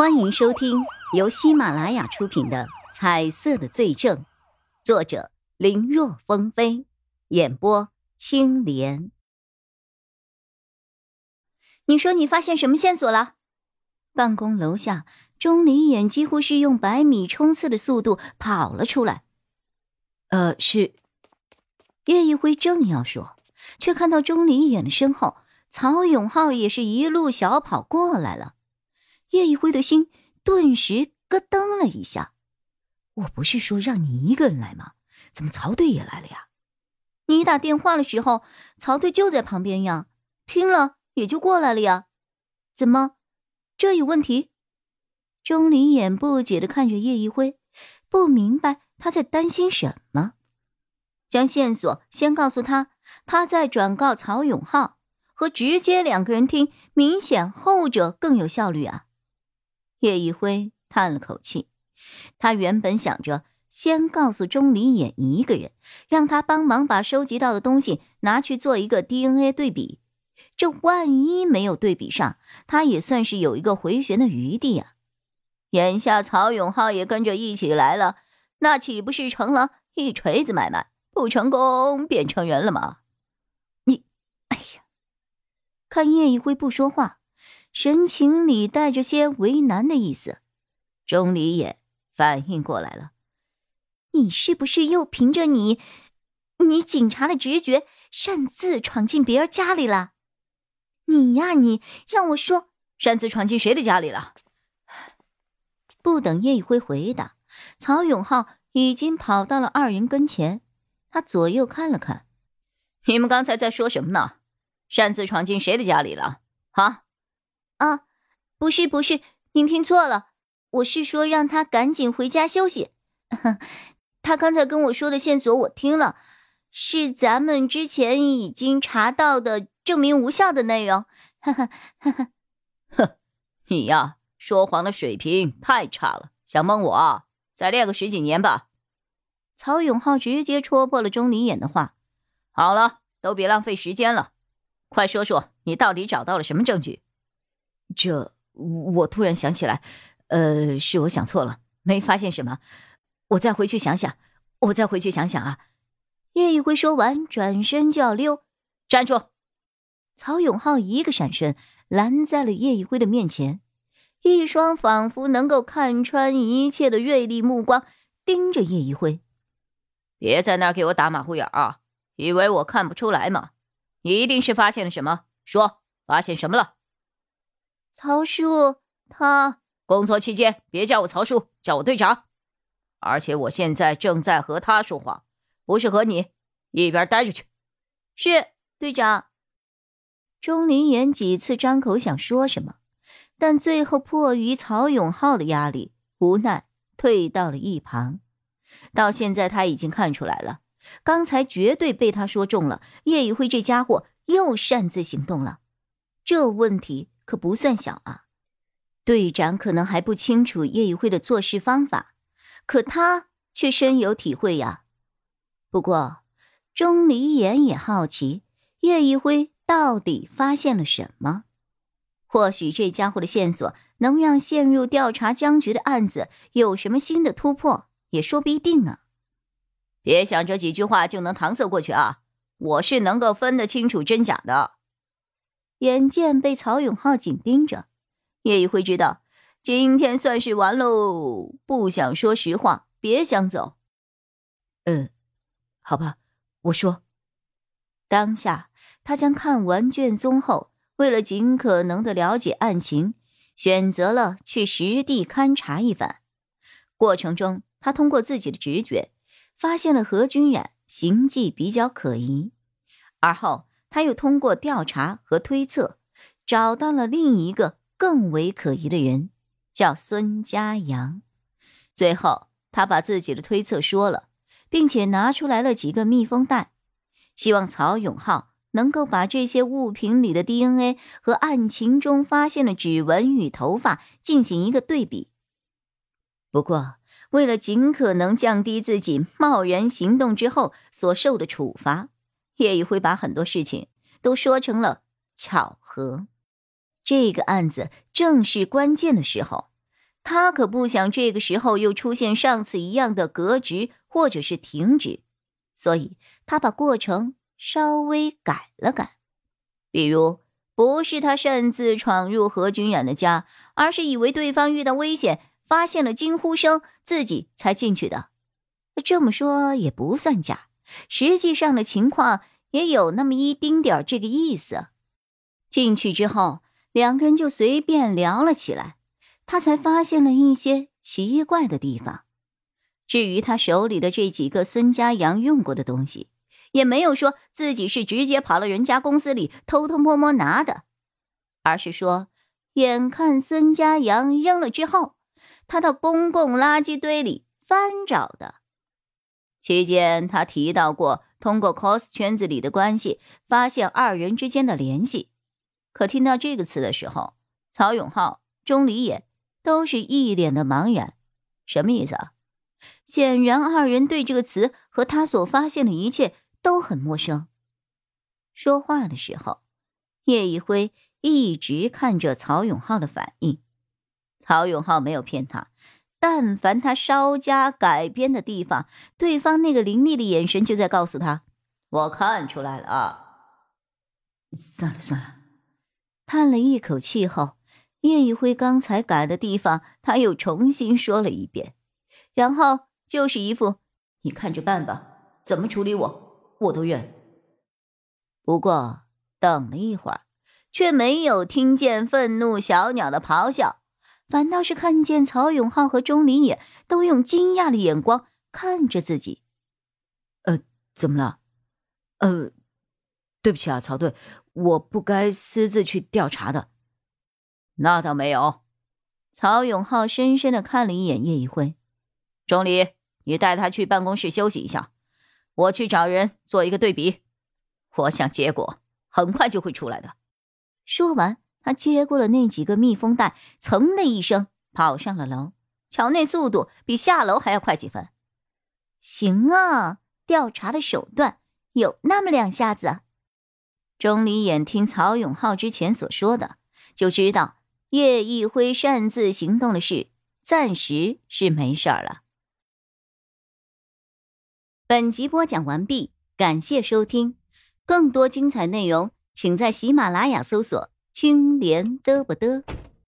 欢迎收听由喜马拉雅出品的《彩色的罪证》，作者林若风飞，演播青莲。你说你发现什么线索了？办公楼下，钟离眼几乎是用百米冲刺的速度跑了出来。呃，是。叶一辉正要说，却看到钟离眼的身后，曹永浩也是一路小跑过来了。叶一辉的心顿时咯噔了一下。我不是说让你一个人来吗？怎么曹队也来了呀？你打电话的时候，曹队就在旁边呀，听了也就过来了呀。怎么，这有问题？钟离眼不解的看着叶一辉，不明白他在担心什么。将线索先告诉他，他再转告曹永浩，和直接两个人听，明显后者更有效率啊。叶一辉叹了口气，他原本想着先告诉钟离眼一个人，让他帮忙把收集到的东西拿去做一个 DNA 对比，这万一没有对比上，他也算是有一个回旋的余地啊。眼下曹永浩也跟着一起来了，那岂不是成了一锤子买卖？不成功便成仁了吗？你，哎呀！看叶一辉不说话。神情里带着些为难的意思，钟离也反应过来了。你是不是又凭着你，你警察的直觉擅自闯进别人家里了？你呀，你让我说，擅自闯进谁的家里了？不等叶一辉回答，曹永浩已经跑到了二人跟前。他左右看了看，你们刚才在说什么呢？擅自闯进谁的家里了？啊？啊，不是不是，您听错了，我是说让他赶紧回家休息。他刚才跟我说的线索我听了，是咱们之前已经查到的证明无效的内容。哈哈哈哈哼，你呀，说谎的水平太差了，想蒙我，再练个十几年吧。曹永浩直接戳破了钟离眼的话。好了，都别浪费时间了，快说说你到底找到了什么证据。这，我突然想起来，呃，是我想错了，没发现什么，我再回去想想，我再回去想想啊。叶一辉说完，转身就要溜，站住！曹永浩一个闪身，拦在了叶一辉的面前，一双仿佛能够看穿一切的锐利目光盯着叶一辉。别在那儿给我打马虎眼啊！以为我看不出来吗？一定是发现了什么，说，发现什么了？曹叔，他工作期间别叫我曹叔，叫我队长。而且我现在正在和他说话，不是和你。一边待着去。是队长。钟林岩几次张口想说什么，但最后迫于曹永浩的压力，无奈退到了一旁。到现在他已经看出来了，刚才绝对被他说中了。叶宇辉这家伙又擅自行动了，这问题。可不算小啊，队长可能还不清楚叶宇辉的做事方法，可他却深有体会呀。不过，钟离言也好奇叶宇辉到底发现了什么，或许这家伙的线索能让陷入调查僵局的案子有什么新的突破，也说不一定呢。别想着几句话就能搪塞过去啊，我是能够分得清楚真假的。眼见被曹永浩紧盯着，叶一辉知道今天算是完喽。不想说实话，别想走。嗯，好吧，我说。当下，他将看完卷宗后，为了尽可能的了解案情，选择了去实地勘察一番。过程中，他通过自己的直觉，发现了何君染行迹比较可疑，而后。他又通过调查和推测，找到了另一个更为可疑的人，叫孙家阳。最后，他把自己的推测说了，并且拿出来了几个密封袋，希望曹永浩能够把这些物品里的 DNA 和案情中发现的指纹与头发进行一个对比。不过，为了尽可能降低自己贸然行动之后所受的处罚。叶宇辉把很多事情都说成了巧合，这个案子正是关键的时候，他可不想这个时候又出现上次一样的革职或者是停职，所以他把过程稍微改了改，比如不是他擅自闯入何君染的家，而是以为对方遇到危险，发现了惊呼声，自己才进去的。这么说也不算假，实际上的情况也有那么一丁点儿这个意思。进去之后，两个人就随便聊了起来。他才发现了一些奇怪的地方。至于他手里的这几个孙家阳用过的东西，也没有说自己是直接跑了人家公司里偷偷摸摸拿的，而是说，眼看孙家阳扔了之后，他到公共垃圾堆里翻找的。期间，他提到过通过 cos 圈子里的关系发现二人之间的联系。可听到这个词的时候，曹永浩、钟离也。都是一脸的茫然，什么意思啊？显然二人对这个词和他所发现的一切都很陌生。说话的时候，叶一辉一直看着曹永浩的反应。曹永浩没有骗他，但凡他稍加改编的地方，对方那个凌厉的眼神就在告诉他：“我看出来了啊。”算了算了，叹了一口气后。叶一辉刚才改的地方，他又重新说了一遍，然后就是一副“你看着办吧，怎么处理我，我都认。”不过等了一会儿，却没有听见愤怒小鸟的咆哮，反倒是看见曹永浩和钟离也都用惊讶的眼光看着自己。呃，怎么了？呃，对不起啊，曹队，我不该私自去调查的。那倒没有，曹永浩深深的看了一眼叶一辉，钟离，你带他去办公室休息一下，我去找人做一个对比，我想结果很快就会出来的。说完，他接过了那几个密封袋，噌的一声跑上了楼，瞧那速度比下楼还要快几分。行啊，调查的手段有那么两下子。钟离眼听曹永浩之前所说的，就知道。叶一辉擅自行动的事，暂时是没事儿了。本集播讲完毕，感谢收听，更多精彩内容，请在喜马拉雅搜索“青莲嘚不嘚”。